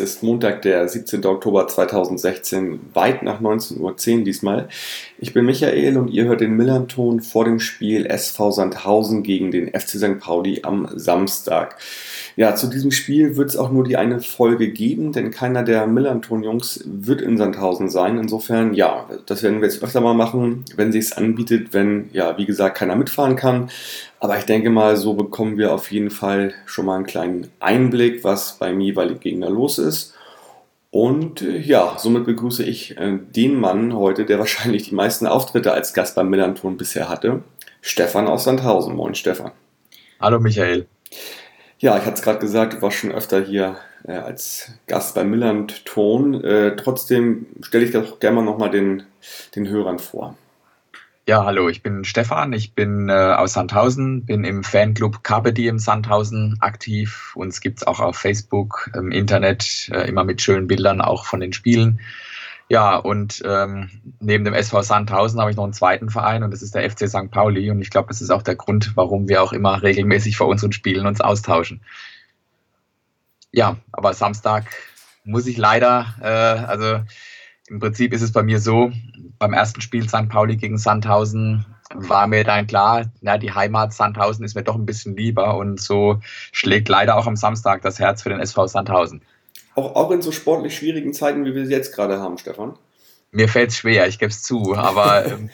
es ist Montag, der 17. Oktober 2016, weit nach 19.10 Uhr diesmal. Ich bin Michael und ihr hört den Millanton vor dem Spiel SV Sandhausen gegen den FC St. Pauli am Samstag. Ja, zu diesem Spiel wird es auch nur die eine Folge geben, denn keiner der Millanton-Jungs wird in Sandhausen sein. Insofern, ja, das werden wir jetzt öfter mal machen, wenn sich es anbietet, wenn, ja, wie gesagt, keiner mitfahren kann. Aber ich denke mal, so bekommen wir auf jeden Fall schon mal einen kleinen Einblick, was beim jeweiligen Gegner los ist. Und äh, ja, somit begrüße ich äh, den Mann heute, der wahrscheinlich die meisten Auftritte als Gast beim Millanton bisher hatte. Stefan aus Sandhausen. Moin, Stefan. Hallo, Michael. Ja, ich hatte es gerade gesagt, warst schon öfter hier äh, als Gast bei Milland Ton. Äh, trotzdem stelle ich doch gerne mal nochmal den, den Hörern vor. Ja, hallo, ich bin Stefan, ich bin äh, aus Sandhausen, bin im Fanclub Carpe Diem Sandhausen aktiv. Uns gibt es auch auf Facebook, im Internet, äh, immer mit schönen Bildern auch von den Spielen. Ja, und ähm, neben dem SV Sandhausen habe ich noch einen zweiten Verein und das ist der FC St. Pauli. Und ich glaube, das ist auch der Grund, warum wir auch immer regelmäßig vor unseren Spielen uns austauschen. Ja, aber Samstag muss ich leider, äh, also im Prinzip ist es bei mir so, beim ersten Spiel St. Pauli gegen Sandhausen war mir dann klar, na, die Heimat Sandhausen ist mir doch ein bisschen lieber und so schlägt leider auch am Samstag das Herz für den SV Sandhausen. Auch, auch in so sportlich schwierigen Zeiten, wie wir sie jetzt gerade haben, Stefan? Mir fällt es schwer, ich gebe es zu, aber ähm,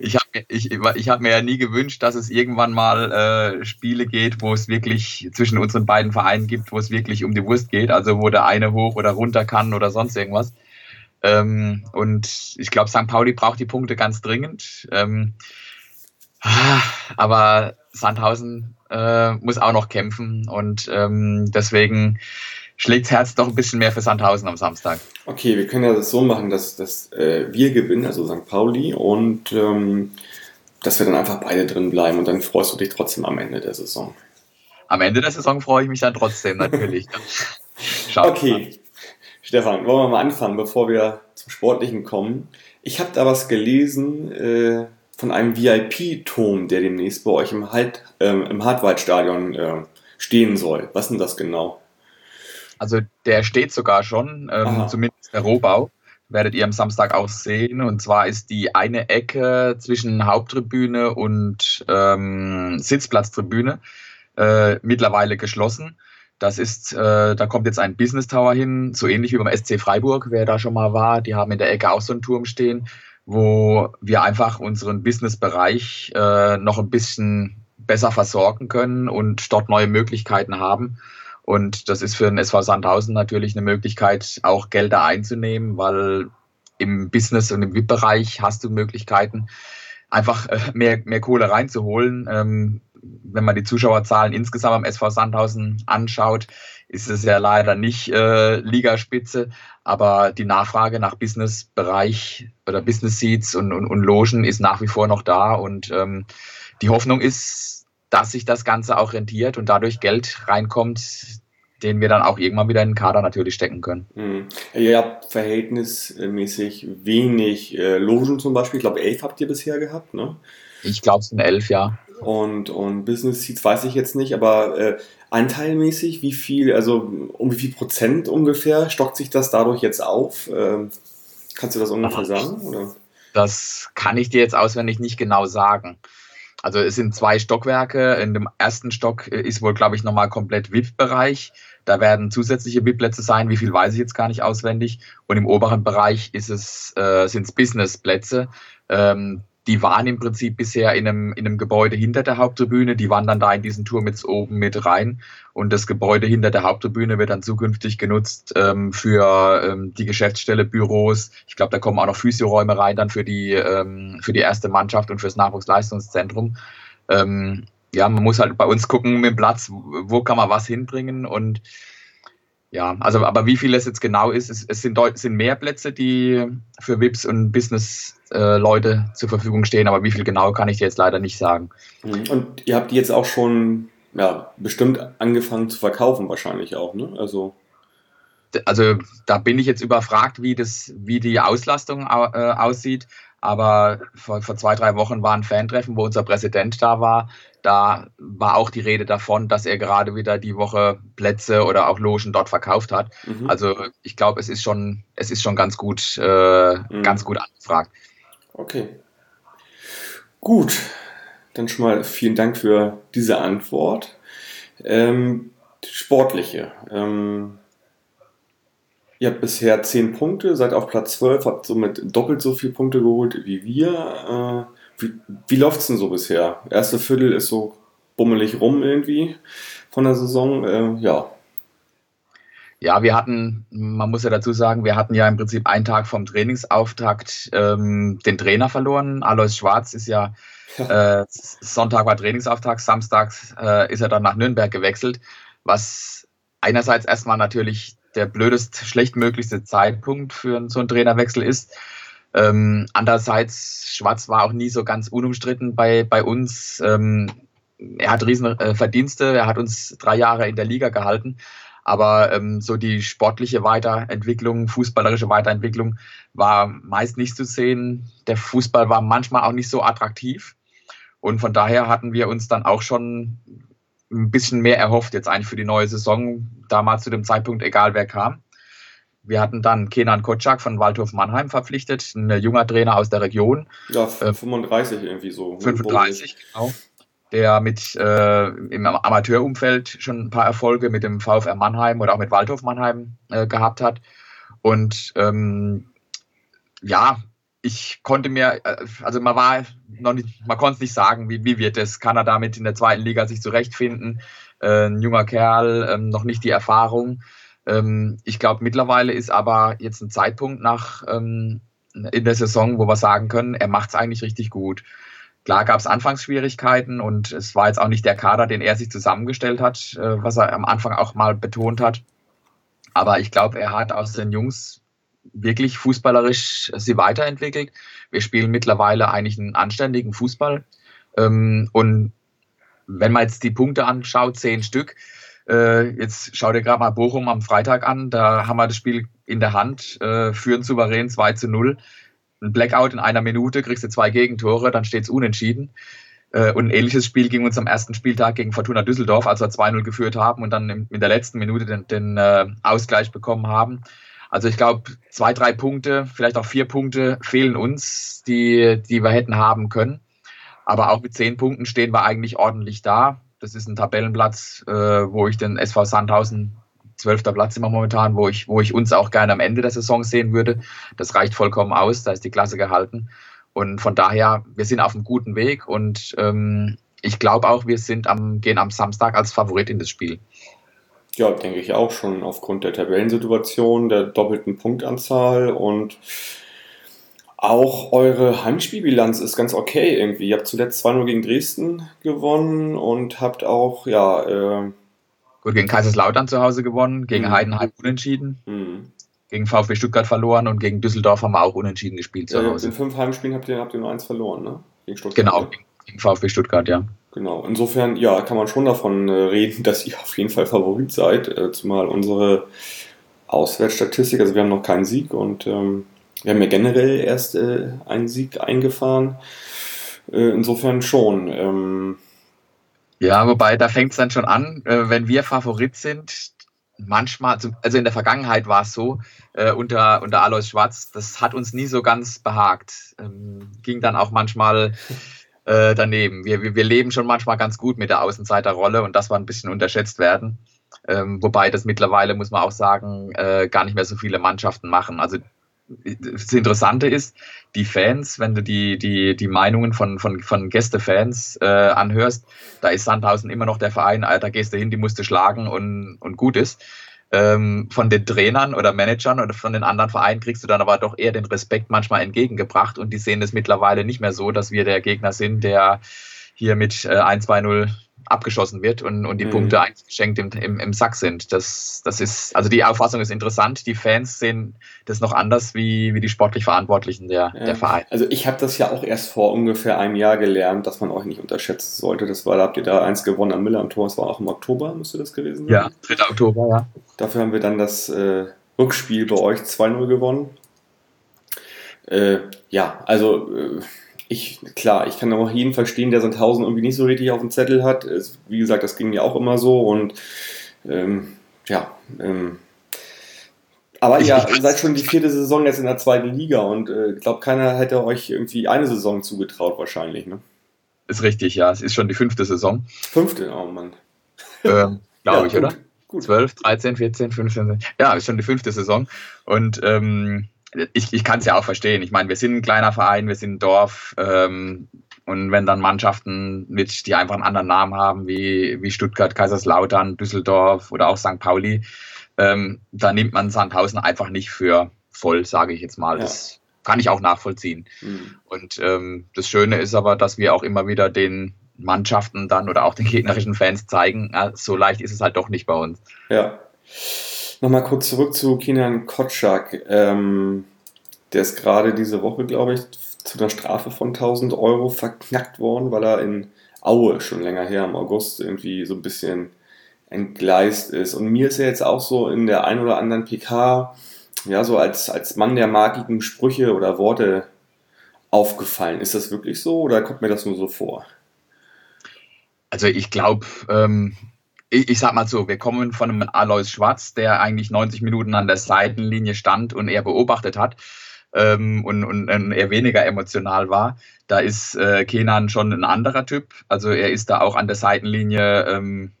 ich habe ich, ich hab mir ja nie gewünscht, dass es irgendwann mal äh, Spiele geht, wo es wirklich zwischen unseren beiden Vereinen gibt, wo es wirklich um die Wurst geht, also wo der eine hoch oder runter kann oder sonst irgendwas. Ähm, und ich glaube, St. Pauli braucht die Punkte ganz dringend. Ähm, aber Sandhausen äh, muss auch noch kämpfen und ähm, deswegen schlägt das Herz doch ein bisschen mehr für Sandhausen am Samstag. Okay, wir können ja das so machen, dass, dass äh, wir gewinnen, also St. Pauli, und ähm, dass wir dann einfach beide drin bleiben und dann freust du dich trotzdem am Ende der Saison. Am Ende der Saison freue ich mich dann trotzdem natürlich. okay, Stefan, wollen wir mal anfangen, bevor wir zum Sportlichen kommen. Ich habe da was gelesen äh, von einem VIP-Turm, der demnächst bei euch im, halt, äh, im Hartwaldstadion äh, stehen soll. Was ist denn das genau? Also der steht sogar schon, ähm, zumindest der Rohbau. Werdet ihr am Samstag auch sehen. Und zwar ist die eine Ecke zwischen Haupttribüne und ähm, Sitzplatztribüne äh, mittlerweile geschlossen. Das ist, äh, da kommt jetzt ein Business Tower hin, so ähnlich wie beim SC Freiburg, wer da schon mal war. Die haben in der Ecke auch so einen Turm stehen, wo wir einfach unseren Businessbereich äh, noch ein bisschen besser versorgen können und dort neue Möglichkeiten haben. Und das ist für den SV Sandhausen natürlich eine Möglichkeit, auch Gelder einzunehmen, weil im Business und im VIP-Bereich hast du Möglichkeiten, einfach äh, mehr, mehr Kohle reinzuholen. Ähm, wenn man die Zuschauerzahlen insgesamt am SV Sandhausen anschaut, ist es ja leider nicht äh, Ligaspitze, aber die Nachfrage nach Business-Bereich oder Business Seats und, und, und Logen ist nach wie vor noch da und ähm, die Hoffnung ist, dass sich das Ganze auch rentiert und dadurch Geld reinkommt, den wir dann auch irgendwann wieder in den Kader natürlich stecken können. Mhm. Ihr habt verhältnismäßig wenig äh, Logen zum Beispiel. Ich glaube, elf habt ihr bisher gehabt, ne? Ich glaube, es sind elf, ja. Und, und Business Seats weiß ich jetzt nicht, aber äh, anteilmäßig, wie viel, also um wie viel Prozent ungefähr stockt sich das dadurch jetzt auf? Äh, kannst du das ungefähr Ach, sagen? Oder? Das kann ich dir jetzt auswendig nicht genau sagen. Also es sind zwei Stockwerke. In dem ersten Stock ist wohl, glaube ich, nochmal komplett VIP-Bereich. Da werden zusätzliche VIP-Plätze sein. Wie viel weiß ich jetzt gar nicht auswendig. Und im oberen Bereich ist es, äh, sind es Business-Plätze. Ähm, die waren im Prinzip bisher in einem, in einem Gebäude hinter der Haupttribüne, die wandern da in diesen Turm jetzt oben mit rein und das Gebäude hinter der Haupttribüne wird dann zukünftig genutzt ähm, für ähm, die Geschäftsstelle, Büros. Ich glaube, da kommen auch noch Physioräume rein dann für die, ähm, für die erste Mannschaft und fürs Nachwuchsleistungszentrum. Ähm, ja, man muss halt bei uns gucken mit dem Platz, wo kann man was hinbringen und ja, also aber wie viel es jetzt genau ist, es, es sind, sind mehr Plätze, die für VIPs und Business-Leute äh, zur Verfügung stehen, aber wie viel genau kann ich dir jetzt leider nicht sagen. Mhm. Und ihr habt die jetzt auch schon ja, bestimmt angefangen zu verkaufen, wahrscheinlich auch, ne? Also. also da bin ich jetzt überfragt, wie, das, wie die Auslastung äh, aussieht. Aber vor, vor zwei, drei Wochen war ein Fantreffen, wo unser Präsident da war. Da war auch die Rede davon, dass er gerade wieder die Woche Plätze oder auch Logen dort verkauft hat. Mhm. Also ich glaube, es ist schon, es ist schon ganz gut, äh, mhm. ganz gut angefragt. Okay. Gut, dann schon mal vielen Dank für diese Antwort. Ähm, sportliche. Ähm, ihr habt bisher 10 Punkte, seid auf Platz 12, habt somit doppelt so viele Punkte geholt wie wir. Äh, wie, wie läuft es denn so bisher? Erste Viertel ist so bummelig rum irgendwie von der Saison. Äh, ja. Ja, wir hatten, man muss ja dazu sagen, wir hatten ja im Prinzip einen Tag vom Trainingsauftakt ähm, den Trainer verloren. Alois Schwarz ist ja, äh, Sonntag war Trainingsauftakt, Samstag äh, ist er dann nach Nürnberg gewechselt, was einerseits erstmal natürlich der blödest, schlechtmöglichste Zeitpunkt für so einen Trainerwechsel ist. Ähm, andererseits, Schwarz war auch nie so ganz unumstritten bei, bei uns. Ähm, er hat riesen äh, Verdienste, er hat uns drei Jahre in der Liga gehalten. Aber ähm, so die sportliche Weiterentwicklung, fußballerische Weiterentwicklung war meist nicht zu sehen. Der Fußball war manchmal auch nicht so attraktiv. Und von daher hatten wir uns dann auch schon ein bisschen mehr erhofft, jetzt eigentlich für die neue Saison, damals zu dem Zeitpunkt, egal wer kam. Wir hatten dann Kenan Kotschak von Waldhof Mannheim verpflichtet, ein junger Trainer aus der Region. Ja, 35 äh, irgendwie so. 35, genau. Der mit äh, im Amateurumfeld schon ein paar Erfolge mit dem VfR Mannheim oder auch mit Waldhof Mannheim äh, gehabt hat. Und ähm, ja, ich konnte mir, äh, also man war noch nicht, man konnte es nicht sagen, wie, wie wird es, kann er damit in der zweiten Liga sich zurechtfinden? Äh, ein junger Kerl, ähm, noch nicht die Erfahrung. Ähm, ich glaube, mittlerweile ist aber jetzt ein Zeitpunkt nach ähm, in der Saison, wo wir sagen können, er macht es eigentlich richtig gut. Klar gab es Anfangsschwierigkeiten und es war jetzt auch nicht der Kader, den er sich zusammengestellt hat, äh, was er am Anfang auch mal betont hat. Aber ich glaube, er hat aus den Jungs wirklich fußballerisch sie weiterentwickelt. Wir spielen mittlerweile eigentlich einen anständigen Fußball. Ähm, und wenn man jetzt die Punkte anschaut, zehn Stück, äh, jetzt schau dir gerade mal Bochum am Freitag an, da haben wir das Spiel in der Hand, äh, führen souverän 2 zu 0. Ein Blackout in einer Minute, kriegst du zwei Gegentore, dann steht es unentschieden. Äh, und ein ähnliches Spiel ging uns am ersten Spieltag gegen Fortuna Düsseldorf, als wir 2-0 geführt haben und dann in, der letzten Minute den, den äh, Ausgleich bekommen haben. Also ich glaube, zwei, drei Punkte, vielleicht auch vier Punkte fehlen uns, die, die wir hätten haben können. Aber auch mit zehn Punkten stehen wir eigentlich ordentlich da. Das ist ein Tabellenplatz, äh, wo ich den SV Sandhausen, zwölfter Platz immer momentan, wo ich, wo ich uns auch gerne am Ende der Saison sehen würde. Das reicht vollkommen aus, da ist die Klasse gehalten. Und von daher, wir sind auf einem guten Weg und ähm, ich glaube auch, wir sind am, gehen am Samstag als Favorit in das Spiel. Ja, denke ich auch schon aufgrund der Tabellensituation, der doppelten Punktanzahl und auch eure Heimspielbilanz ist ganz okay irgendwie. Ihr habt zuletzt 2-0 gegen Dresden gewonnen und habt auch, ja. Äh Gut, gegen Kaiserslautern zu Hause gewonnen, gegen mhm. Heidenheim unentschieden, mhm. gegen VfB Stuttgart verloren und gegen Düsseldorf haben wir auch unentschieden gespielt zu Hause. In fünf Heimspielen habt ihr, habt ihr nur eins verloren, ne? Gegen Stuttgart. Genau, gegen VfB Stuttgart, ja. Genau, insofern, ja, kann man schon davon äh, reden, dass ihr auf jeden Fall Favorit seid, äh, zumal unsere Auswärtsstatistik, also wir haben noch keinen Sieg und ähm, wir haben ja generell erst äh, einen Sieg eingefahren. Äh, insofern schon. Ähm, ja, wobei da fängt es dann schon an, äh, wenn wir Favorit sind, manchmal, also in der Vergangenheit war es so, äh, unter, unter Alois Schwarz, das hat uns nie so ganz behagt. Ähm, ging dann auch manchmal äh, daneben. Wir, wir, wir leben schon manchmal ganz gut mit der Außenseiterrolle und das war ein bisschen unterschätzt werden. Ähm, wobei das mittlerweile, muss man auch sagen, äh, gar nicht mehr so viele Mannschaften machen. Also das Interessante ist, die Fans, wenn du die, die, die Meinungen von, von, von Gästefans äh, anhörst, da ist Sandhausen immer noch der Verein, da gehst du hin, die musst du schlagen und, und gut ist ähm, von den Trainern oder Managern oder von den anderen Vereinen kriegst du dann aber doch eher den Respekt manchmal entgegengebracht. Und die sehen es mittlerweile nicht mehr so, dass wir der Gegner sind, der hier mit äh, 1, 2, 0 abgeschossen wird und, und die mhm. Punkte eingeschenkt im, im, im Sack sind. Das, das ist, also die Auffassung ist interessant. Die Fans sehen das noch anders wie, wie die sportlich Verantwortlichen der, ja. der Verein. Also ich habe das ja auch erst vor ungefähr einem Jahr gelernt, dass man euch nicht unterschätzen sollte. Das war, da habt ihr da eins gewonnen am Miller am Tor, das war auch im Oktober, müsste das gewesen sein? Ja, 3. Oktober, ja. Dafür haben wir dann das äh, Rückspiel bei euch 2-0 gewonnen. Äh, ja, also äh, ich, klar, ich kann auch jeden verstehen, der Sandhausen irgendwie nicht so richtig auf dem Zettel hat. Es, wie gesagt, das ging mir auch immer so und ähm, ja, ähm, aber ihr seid schon die vierte Saison jetzt in der zweiten Liga und ich äh, glaube, keiner hätte euch irgendwie eine Saison zugetraut wahrscheinlich, ne? Ist richtig, ja. Es ist schon die fünfte Saison. Fünfte, oh Mann. Ähm, glaube ja, ich, gut, oder? Gut. 12, 13, 14, 15. Ja, ist schon die fünfte Saison. Und ähm, ich, ich kann es ja auch verstehen. Ich meine, wir sind ein kleiner Verein, wir sind ein Dorf. Ähm, und wenn dann Mannschaften mit, die einfach einen anderen Namen haben, wie, wie Stuttgart, Kaiserslautern, Düsseldorf oder auch St. Pauli, ähm, da nimmt man Sandhausen einfach nicht für voll, sage ich jetzt mal. Ja. Das kann ich auch nachvollziehen. Mhm. Und ähm, das Schöne ist aber, dass wir auch immer wieder den Mannschaften dann oder auch den gegnerischen Fans zeigen, ja, so leicht ist es halt doch nicht bei uns. Ja. Nochmal kurz zurück zu Kinan Kotschak. Ähm, der ist gerade diese Woche, glaube ich, zu einer Strafe von 1000 Euro verknackt worden, weil er in Aue schon länger her im August irgendwie so ein bisschen entgleist ist. Und mir ist ja jetzt auch so in der ein oder anderen PK, ja, so als, als Mann der magigen Sprüche oder Worte aufgefallen. Ist das wirklich so oder kommt mir das nur so vor? Also ich glaube, ähm, ich, ich, sag mal so, wir kommen von einem Alois Schwarz, der eigentlich 90 Minuten an der Seitenlinie stand und er beobachtet hat ähm, und, und, und, eher weniger emotional war. Da ist äh, Kenan schon ein anderer Typ. Also er ist da auch an der Seitenlinie ähm,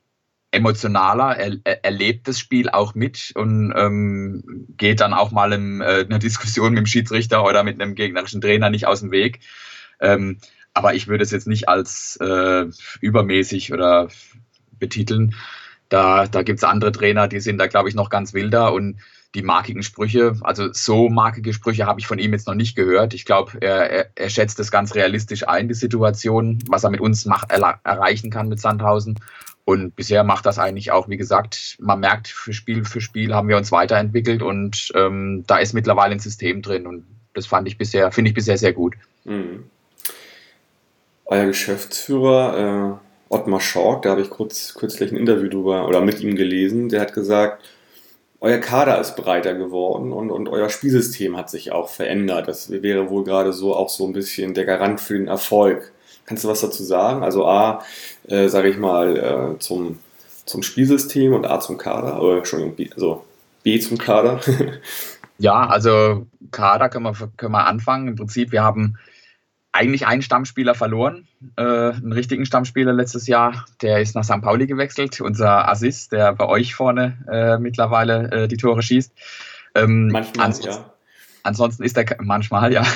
emotionaler, er, er erlebt das Spiel auch mit und ähm, geht dann auch mal in äh, einer Diskussion mit dem Schiedsrichter oder mit einem gegnerischen Trainer nicht aus dem Weg. Ähm, aber ich würde es jetzt nicht als äh, übermäßig oder betiteln. Da, da gibt es andere Trainer, die sind da, glaube ich, noch ganz wilder und die markigen Sprüche, also so markige Sprüche habe ich von ihm jetzt noch nicht gehört. Ich glaube, er, er, er, schätzt das ganz realistisch ein, die Situation, was er mit uns macht, er, erreichen kann mit Sandhausen. Und bisher macht das eigentlich auch, wie gesagt, man merkt, für Spiel für Spiel haben wir uns weiterentwickelt und ähm, da ist mittlerweile ein System drin und das fand ich bisher, finde ich bisher sehr gut. Mhm. Euer Geschäftsführer äh, Ottmar Schork, da habe ich kurz, kürzlich ein Interview drüber oder mit ihm gelesen, der hat gesagt, euer Kader ist breiter geworden und, und euer Spielsystem hat sich auch verändert. Das wäre wohl gerade so auch so ein bisschen der Garant für den Erfolg. Kannst du was dazu sagen? Also A, äh, sage ich mal, äh, zum, zum Spielsystem und A zum Kader, oder Entschuldigung, B, also B zum Kader. ja, also Kader können wir, können wir anfangen. Im Prinzip, wir haben eigentlich einen Stammspieler verloren, äh, einen richtigen Stammspieler letztes Jahr. Der ist nach St. Pauli gewechselt, unser Assist, der bei euch vorne äh, mittlerweile äh, die Tore schießt. Ähm, Manchmal, ja. Ansonsten ist er manchmal, ja,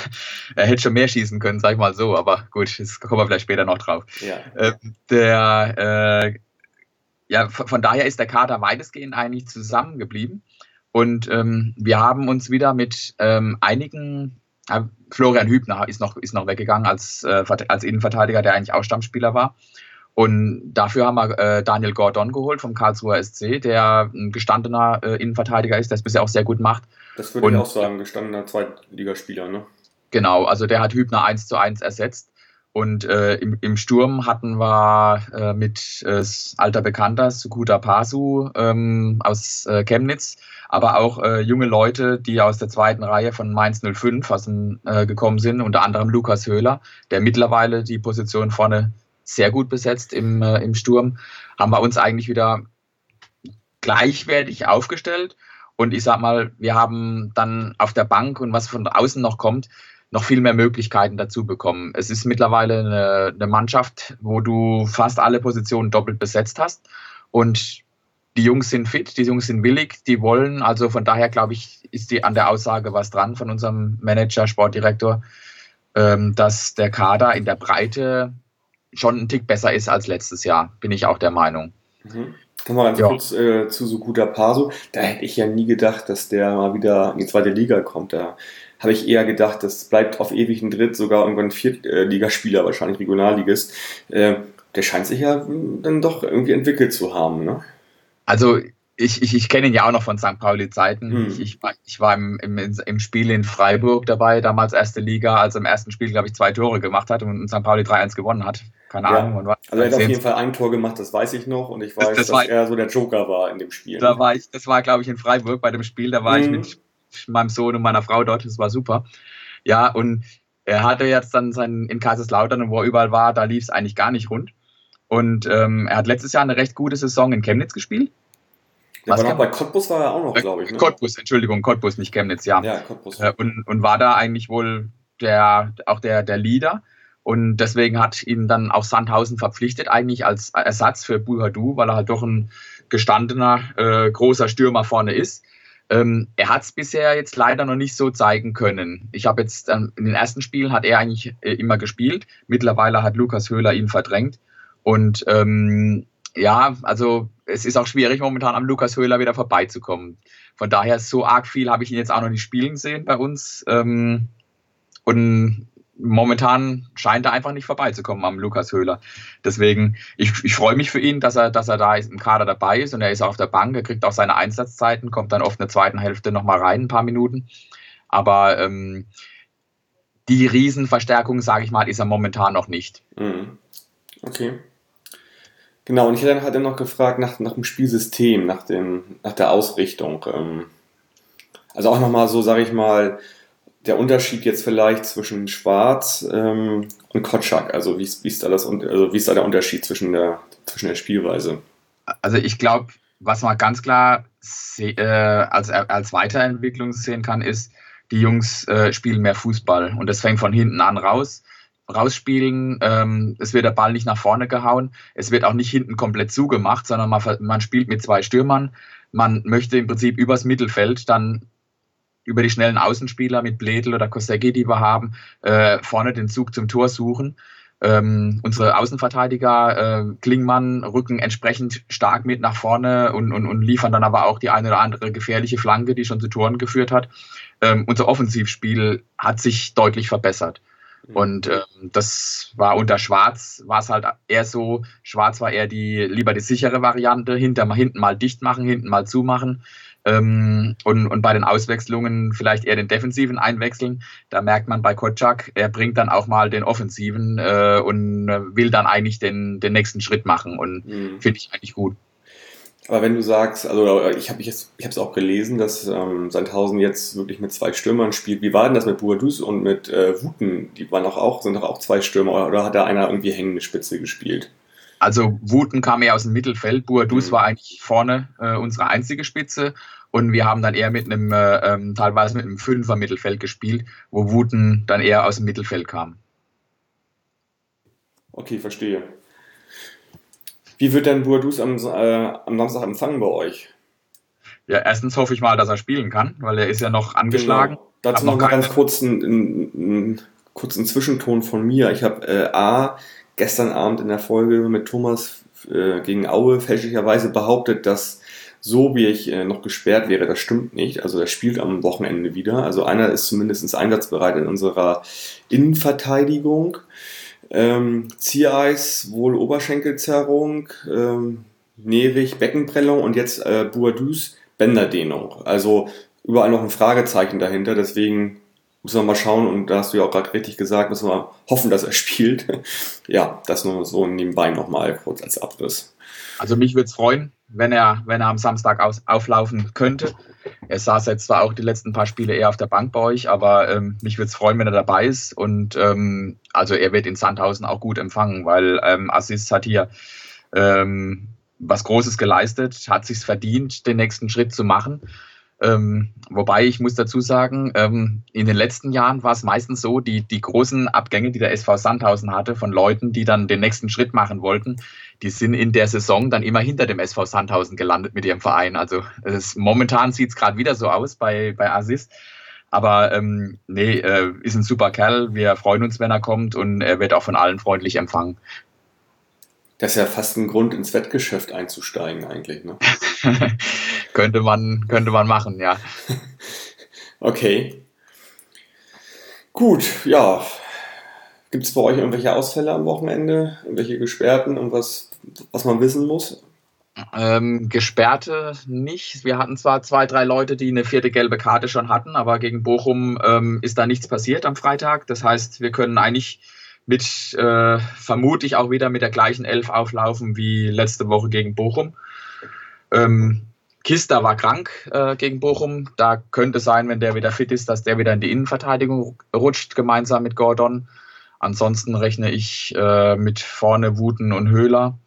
er hätte schon mehr schießen können, sag ich mal so, aber gut, das kommen wir vielleicht später noch drauf. Ja. Äh, der, äh, ja, von daher ist der Kader weitestgehend eigentlich zusammengeblieben. Und ähm, wir haben uns wieder mit ähm, einigen, Florian Hübner ist noch, ist noch weggegangen als, äh, als Innenverteidiger, der eigentlich auch Stammspieler war. Und dafür haben wir äh, Daniel Gordon geholt vom Karlsruher SC, der ein gestandener äh, Innenverteidiger ist, der es bisher auch sehr gut macht. Das würde ich auch sagen, gestandener Zweitligaspieler, ne? Genau, also der hat Hübner 1 zu 1 ersetzt. Und äh, im, im, Sturm hatten wir äh, mit äh, alter Bekannter Sukuta Pasu ähm, aus äh, Chemnitz, aber auch äh, junge Leute, die aus der zweiten Reihe von Mainz 05 aus dem, äh, gekommen sind, unter anderem Lukas Höhler, der mittlerweile die Position vorne sehr gut besetzt im, im Sturm, haben wir uns eigentlich wieder gleichwertig aufgestellt. Und ich sag mal, wir haben dann auf der Bank und was von außen noch kommt, noch viel mehr Möglichkeiten dazu bekommen. Es ist mittlerweile eine, eine Mannschaft, wo du fast alle Positionen doppelt besetzt hast. Und die Jungs sind fit, die Jungs sind willig, die wollen. Also von daher glaube ich, ist die an der Aussage was dran von unserem Manager, Sportdirektor, ähm, dass der Kader in der Breite schon ein Tick besser ist als letztes Jahr, bin ich auch der Meinung. Mhm. Nochmal ganz ja. kurz äh, zu Sukuta Paso. Da hätte ich ja nie gedacht, dass der mal wieder in die zweite Liga kommt. Da habe ich eher gedacht, das bleibt auf ewig ein Dritt, sogar irgendwann Viertligaspieler, wahrscheinlich Regionalligist. Äh, der scheint sich ja dann doch irgendwie entwickelt zu haben. Ne? Also ich, ich, ich kenne ihn ja auch noch von St. Pauli-Zeiten. Hm. Ich, ich, ich, war im, im, im Spiel in Freiburg dabei, damals erste Liga, als er im ersten Spiel, glaube ich, zwei Tore gemacht hat und St. Pauli 3-1 gewonnen hat. Keine ja. Ahnung. Also er hat auf jeden Fall ein Tor gemacht, das weiß ich noch. Und ich weiß, das, das dass war, er so der Joker war in dem Spiel. Da war ich, das war, glaube ich, in Freiburg bei dem Spiel. Da war hm. ich mit meinem Sohn und meiner Frau dort. Das war super. Ja, und er hatte jetzt dann sein, in Kaiserslautern und wo er überall war, da lief es eigentlich gar nicht rund. Und ähm, er hat letztes Jahr eine recht gute Saison in Chemnitz gespielt. Was war bei Cottbus war er auch noch, glaube ich. Ne? Cottbus, Entschuldigung, Cottbus, nicht Chemnitz, ja. Ja, Cottbus. Äh, und, und war da eigentlich wohl der, auch der, der Leader. Und deswegen hat ihn dann auch Sandhausen verpflichtet, eigentlich als Ersatz für Buhadu, weil er halt doch ein gestandener, äh, großer Stürmer vorne ist. Ähm, er hat es bisher jetzt leider noch nicht so zeigen können. Ich habe jetzt ähm, in den ersten Spielen hat er eigentlich äh, immer gespielt. Mittlerweile hat Lukas Höhler ihn verdrängt. Und ähm, ja, also es ist auch schwierig, momentan am Lukas Höhler wieder vorbeizukommen. Von daher, so arg viel habe ich ihn jetzt auch noch nicht spielen sehen bei uns. Ähm, und momentan scheint er einfach nicht vorbeizukommen am Lukas Höhler. Deswegen, ich, ich freue mich für ihn, dass er, dass er da im Kader dabei ist und er ist auf der Bank, er kriegt auch seine Einsatzzeiten, kommt dann oft in der zweiten Hälfte nochmal rein, ein paar Minuten. Aber ähm, die Riesenverstärkung, sage ich mal, ist er momentan noch nicht. Mhm. Okay. Genau, und ich hätte halt dann noch gefragt nach, nach dem Spielsystem, nach, dem, nach der Ausrichtung. Ähm, also auch nochmal so, sage ich mal, der Unterschied jetzt vielleicht zwischen Schwarz ähm, und Kotschak. Also wie ist, wie, ist da das, also wie ist da der Unterschied zwischen der, zwischen der Spielweise? Also ich glaube, was man ganz klar äh, als, als Weiterentwicklung sehen kann, ist, die Jungs äh, spielen mehr Fußball und das fängt von hinten an raus rausspielen. Ähm, es wird der Ball nicht nach vorne gehauen. Es wird auch nicht hinten komplett zugemacht, sondern man, man spielt mit zwei Stürmern. Man möchte im Prinzip übers Mittelfeld dann über die schnellen Außenspieler mit Bledel oder Kosecki, die wir haben, äh, vorne den Zug zum Tor suchen. Ähm, unsere Außenverteidiger äh, Klingmann rücken entsprechend stark mit nach vorne und, und, und liefern dann aber auch die eine oder andere gefährliche Flanke, die schon zu Toren geführt hat. Ähm, unser Offensivspiel hat sich deutlich verbessert. Mhm. Und ähm, das war unter Schwarz, war es halt eher so, Schwarz war eher die lieber die sichere Variante, hinter, hinten mal dicht machen, hinten mal zumachen. Ähm, und, und bei den Auswechslungen vielleicht eher den Defensiven einwechseln. Da merkt man bei Kotschak, er bringt dann auch mal den Offensiven äh, und will dann eigentlich den, den nächsten Schritt machen. Und mhm. finde ich eigentlich gut. Aber wenn du sagst, also ich habe ich es auch gelesen, dass ähm, Sandhausen jetzt wirklich mit zwei Stürmern spielt. Wie war denn das mit Boadus und mit äh, Wuten? Die waren doch auch, sind doch auch zwei Stürmer oder hat da einer irgendwie hängende Spitze gespielt? Also Wuten kam eher aus dem Mittelfeld. Boadus mhm. war eigentlich vorne äh, unsere einzige Spitze. Und wir haben dann eher mit einem, äh, ähm, teilweise mit einem Fünfer Mittelfeld gespielt, wo Wuten dann eher aus dem Mittelfeld kam. Okay, verstehe. Wie wird denn Boadus am, äh, am Samstag empfangen bei euch? Ja, erstens hoffe ich mal, dass er spielen kann, weil er ist ja noch angeschlagen. Genau. Dazu noch, noch ganz kurz einen, kurzen Zwischenton von mir. Ich habe äh, A, gestern Abend in der Folge mit Thomas äh, gegen Aue fälschlicherweise behauptet, dass Sobich äh, noch gesperrt wäre. Das stimmt nicht. Also er spielt am Wochenende wieder. Also einer ist zumindest einsatzbereit in unserer Innenverteidigung. Ähm, Ziereis, wohl Oberschenkelzerrung, ähm, Nerich, Beckenprellung und jetzt äh, Boadus, Bänderdehnung. Also überall noch ein Fragezeichen dahinter, deswegen müssen wir mal schauen und da hast du ja auch gerade richtig gesagt, müssen wir hoffen, dass er spielt. ja, das nur so nebenbei nochmal kurz als Abriss. Also mich würde es freuen, wenn er, wenn er am Samstag aus, auflaufen könnte. Er saß jetzt zwar auch die letzten paar Spiele eher auf der Bank bei euch, aber ähm, mich würde es freuen, wenn er dabei ist. Und ähm, also er wird in Sandhausen auch gut empfangen, weil ähm, Assis hat hier ähm, was Großes geleistet, hat sich verdient, den nächsten Schritt zu machen. Ähm, wobei ich muss dazu sagen, ähm, in den letzten Jahren war es meistens so, die, die großen Abgänge, die der SV Sandhausen hatte, von Leuten, die dann den nächsten Schritt machen wollten, die sind in der Saison dann immer hinter dem SV Sandhausen gelandet mit ihrem Verein. Also es, momentan sieht es gerade wieder so aus bei, bei Assis. Aber ähm, nee, äh, ist ein super Kerl. Wir freuen uns, wenn er kommt und er wird auch von allen freundlich empfangen. Das ist ja fast ein Grund, ins Wettgeschäft einzusteigen, eigentlich. Ne? könnte, man, könnte man machen, ja. okay. Gut, ja. Gibt es bei euch irgendwelche Ausfälle am Wochenende? Irgendwelche Gesperrten? und was was man wissen muss? Ähm, Gesperrte nicht. Wir hatten zwar zwei, drei Leute, die eine vierte gelbe Karte schon hatten, aber gegen Bochum ähm, ist da nichts passiert am Freitag. Das heißt, wir können eigentlich mit äh, vermutlich auch wieder mit der gleichen Elf auflaufen wie letzte Woche gegen Bochum. Ähm, Kista war krank äh, gegen Bochum. Da könnte sein, wenn der wieder fit ist, dass der wieder in die Innenverteidigung rutscht, gemeinsam mit Gordon. Ansonsten rechne ich äh, mit vorne Wuten und Höhler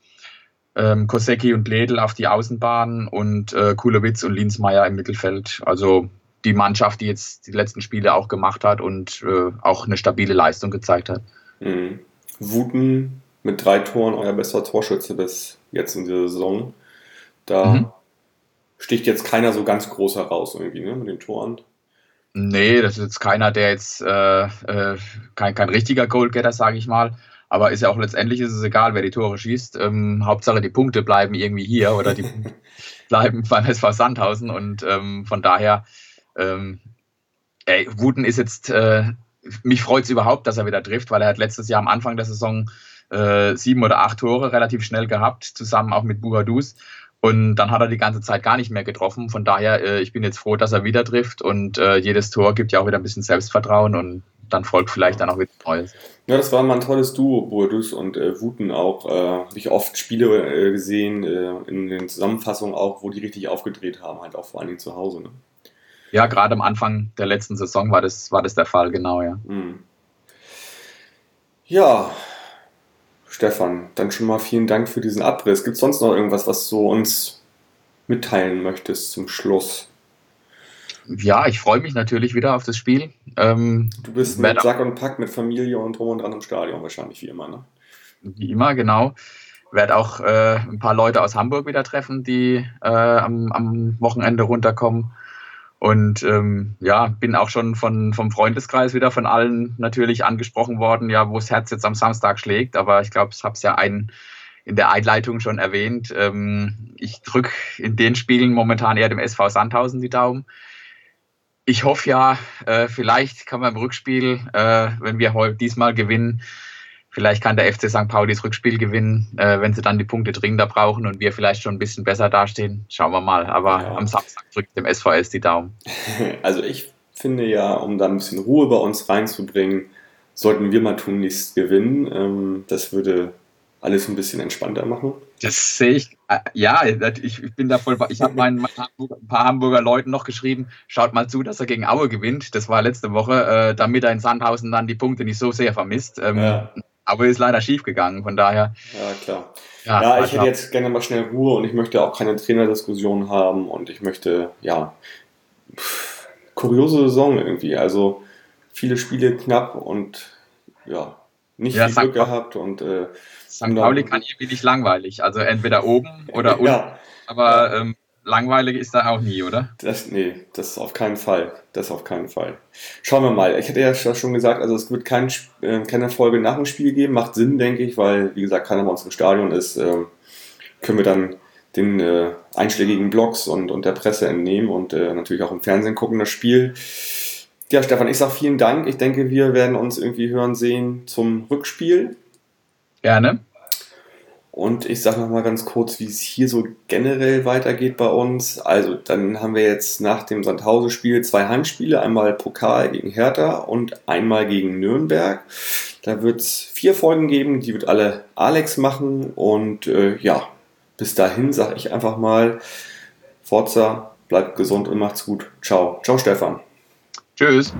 ähm, Kosecki und Ledl auf die Außenbahn und äh, Kulowitz und Linsmeier im Mittelfeld. Also die Mannschaft, die jetzt die letzten Spiele auch gemacht hat und äh, auch eine stabile Leistung gezeigt hat. Mhm. Wuten mit drei Toren euer bester Torschütze bis jetzt in dieser Saison. Da mhm. sticht jetzt keiner so ganz groß heraus irgendwie, ne, mit den Toren. Nee, das ist jetzt keiner, der jetzt äh, äh, kein, kein richtiger Goalgetter, sage ich mal. Aber ist ja auch letztendlich ist es egal, wer die Tore schießt. Ähm, Hauptsache die Punkte bleiben irgendwie hier oder die bleiben beim SV Sandhausen. Und ähm, von daher, ähm, ey, Wuten ist jetzt, äh, mich freut es überhaupt, dass er wieder trifft, weil er hat letztes Jahr am Anfang der Saison äh, sieben oder acht Tore relativ schnell gehabt, zusammen auch mit Buhadus. Und dann hat er die ganze Zeit gar nicht mehr getroffen. Von daher, äh, ich bin jetzt froh, dass er wieder trifft. Und äh, jedes Tor gibt ja auch wieder ein bisschen Selbstvertrauen. Und dann folgt vielleicht dann auch wieder Neues. Ja, das war mal ein tolles Duo, Burdus und äh, Wuten auch. Äh, ich oft Spiele äh, gesehen, äh, in den Zusammenfassungen auch, wo die richtig aufgedreht haben, halt auch vor allen Dingen zu Hause. Ne? Ja, gerade am Anfang der letzten Saison war das, war das der Fall, genau, ja. Mhm. Ja, Stefan, dann schon mal vielen Dank für diesen Abriss. Gibt es sonst noch irgendwas, was du uns mitteilen möchtest zum Schluss? Ja, ich freue mich natürlich wieder auf das Spiel. Ähm, du bist mit Sack und Pack mit Familie und drum und dran im Stadion wahrscheinlich, wie immer, ne? Wie immer, genau. Werde auch äh, ein paar Leute aus Hamburg wieder treffen, die äh, am, am, Wochenende runterkommen. Und ähm, ja, bin auch schon von, vom Freundeskreis wieder von allen natürlich angesprochen worden, ja, wo das Herz jetzt am Samstag schlägt. Aber ich glaube, ich habe es ja ein, in der Einleitung schon erwähnt. Ähm, ich drücke in den Spielen momentan eher dem SV Sandhausen die Daumen ich hoffe ja, äh, vielleicht kann man im Rückspiel, äh, wenn wir heute diesmal gewinnen, vielleicht kann der FC St. Pauli das Rückspiel gewinnen, äh, wenn sie dann die Punkte dringender brauchen und wir vielleicht schon ein bisschen besser dastehen. Schauen wir mal. Aber ja. am Samstag drückt dem SVS die Daumen. Also ich finde ja, um da ein bisschen Ruhe bei uns reinzubringen, sollten wir mal tunlichst gewinnen. Ähm, das würde alles ein bisschen entspannter machen. Das sehe ich, äh, ja, ich bin da voll, ich habe meinen ein paar Hamburger Leuten noch geschrieben, schaut mal zu, dass er gegen Aue gewinnt. Das war letzte Woche, äh, damit er in Sandhausen dann die Punkte nicht so sehr vermisst. Ähm, ja. Aue ist leider schief gegangen, von daher. Ja, klar. Ja, ja ich hätte jetzt gerne mal schnell Ruhe und ich möchte auch keine Trainerdiskussion haben und ich möchte, ja, pff, kuriose Saison irgendwie. Also viele Spiele knapp und ja, nicht ja, viel Glück gehabt und äh, St. Pauli kann irgendwie nicht langweilig. Also entweder oben oder unten. Ja. Aber ähm, langweilig ist da auch nie, oder? Das, nee, das auf keinen Fall. Das auf keinen Fall. Schauen wir mal. Ich hätte ja schon gesagt, also es wird kein, äh, keine Folge nach dem Spiel geben. Macht Sinn, denke ich, weil, wie gesagt, keiner bei uns im Stadion ist. Äh, können wir dann den äh, einschlägigen Blogs und, und der Presse entnehmen und äh, natürlich auch im Fernsehen gucken, das Spiel. Ja, Stefan, ich sage vielen Dank. Ich denke, wir werden uns irgendwie hören sehen zum Rückspiel. Gerne. Und ich sage nochmal ganz kurz, wie es hier so generell weitergeht bei uns. Also, dann haben wir jetzt nach dem Sandhausen-Spiel zwei Heimspiele. Einmal Pokal gegen Hertha und einmal gegen Nürnberg. Da wird es vier Folgen geben, die wird alle Alex machen. Und äh, ja, bis dahin sage ich einfach mal, Forza, bleibt gesund und macht's gut. Ciao. Ciao, Stefan. Tschüss.